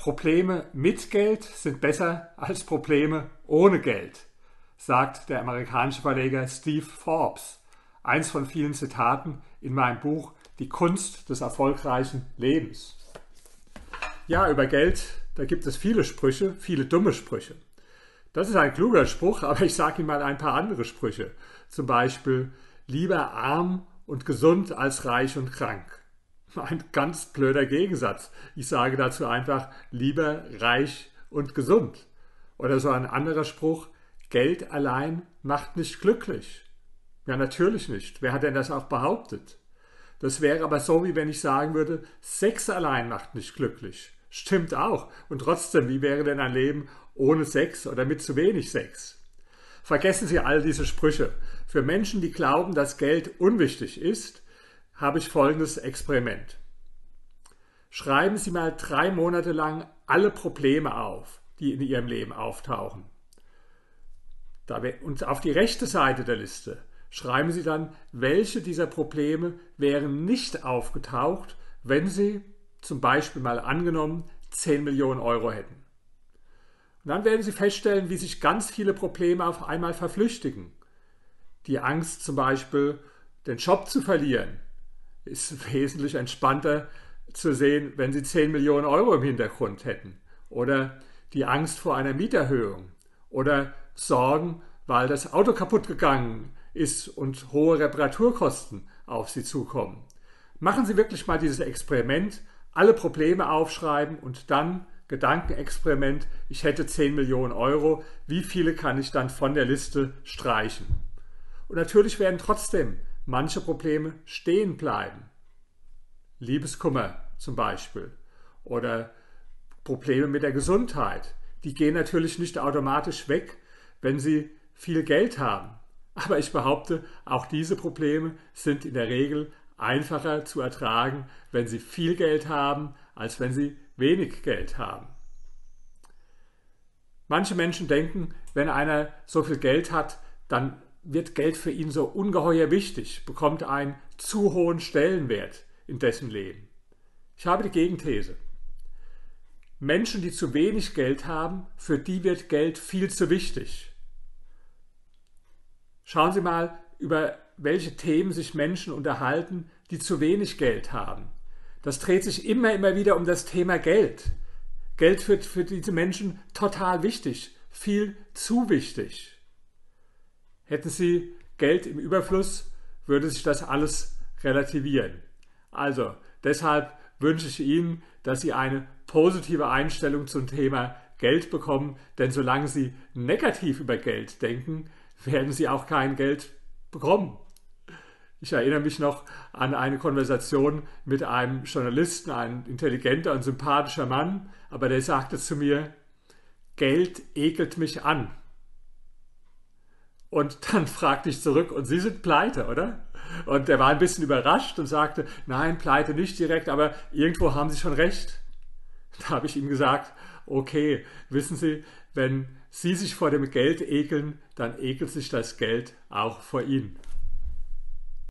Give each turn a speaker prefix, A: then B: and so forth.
A: Probleme mit Geld sind besser als Probleme ohne Geld, sagt der amerikanische Verleger Steve Forbes. Eins von vielen Zitaten in meinem Buch Die Kunst des erfolgreichen Lebens. Ja, über Geld, da gibt es viele Sprüche, viele dumme Sprüche. Das ist ein kluger Spruch, aber ich sage Ihnen mal ein paar andere Sprüche. Zum Beispiel, lieber arm und gesund als reich und krank. Ein ganz blöder Gegensatz. Ich sage dazu einfach lieber reich und gesund. Oder so ein anderer Spruch, Geld allein macht nicht glücklich. Ja, natürlich nicht. Wer hat denn das auch behauptet? Das wäre aber so, wie wenn ich sagen würde, Sex allein macht nicht glücklich. Stimmt auch. Und trotzdem, wie wäre denn ein Leben ohne Sex oder mit zu wenig Sex? Vergessen Sie all diese Sprüche. Für Menschen, die glauben, dass Geld unwichtig ist, habe ich folgendes Experiment. Schreiben Sie mal drei Monate lang alle Probleme auf, die in Ihrem Leben auftauchen. Und auf die rechte Seite der Liste schreiben Sie dann, welche dieser Probleme wären nicht aufgetaucht, wenn Sie zum Beispiel mal angenommen 10 Millionen Euro hätten. Und dann werden Sie feststellen, wie sich ganz viele Probleme auf einmal verflüchtigen. Die Angst zum Beispiel, den Job zu verlieren, ist wesentlich entspannter zu sehen, wenn Sie 10 Millionen Euro im Hintergrund hätten. Oder die Angst vor einer Mieterhöhung. Oder Sorgen, weil das Auto kaputt gegangen ist und hohe Reparaturkosten auf Sie zukommen. Machen Sie wirklich mal dieses Experiment, alle Probleme aufschreiben und dann Gedankenexperiment, ich hätte 10 Millionen Euro, wie viele kann ich dann von der Liste streichen? Und natürlich werden trotzdem manche Probleme stehen bleiben. Liebeskummer zum Beispiel oder Probleme mit der Gesundheit. Die gehen natürlich nicht automatisch weg, wenn Sie viel Geld haben. Aber ich behaupte, auch diese Probleme sind in der Regel einfacher zu ertragen, wenn Sie viel Geld haben, als wenn Sie wenig Geld haben. Manche Menschen denken, wenn einer so viel Geld hat, dann wird Geld für ihn so ungeheuer wichtig, bekommt einen zu hohen Stellenwert in dessen Leben. Ich habe die Gegenthese. Menschen, die zu wenig Geld haben, für die wird Geld viel zu wichtig. Schauen Sie mal, über welche Themen sich Menschen unterhalten, die zu wenig Geld haben. Das dreht sich immer, immer wieder um das Thema Geld. Geld wird für diese Menschen total wichtig, viel zu wichtig. Hätten sie Geld im Überfluss, würde sich das alles relativieren. Also deshalb wünsche ich Ihnen, dass Sie eine positive Einstellung zum Thema Geld bekommen, denn solange Sie negativ über Geld denken, werden Sie auch kein Geld bekommen. Ich erinnere mich noch an eine Konversation mit einem Journalisten, ein intelligenter und sympathischer Mann, aber der sagte zu mir, Geld ekelt mich an. Und dann fragte ich zurück, und Sie sind pleite, oder? Und er war ein bisschen überrascht und sagte, nein, pleite nicht direkt, aber irgendwo haben Sie schon recht. Da habe ich ihm gesagt, okay, wissen Sie, wenn Sie sich vor dem Geld ekeln, dann ekelt sich das Geld auch vor Ihnen.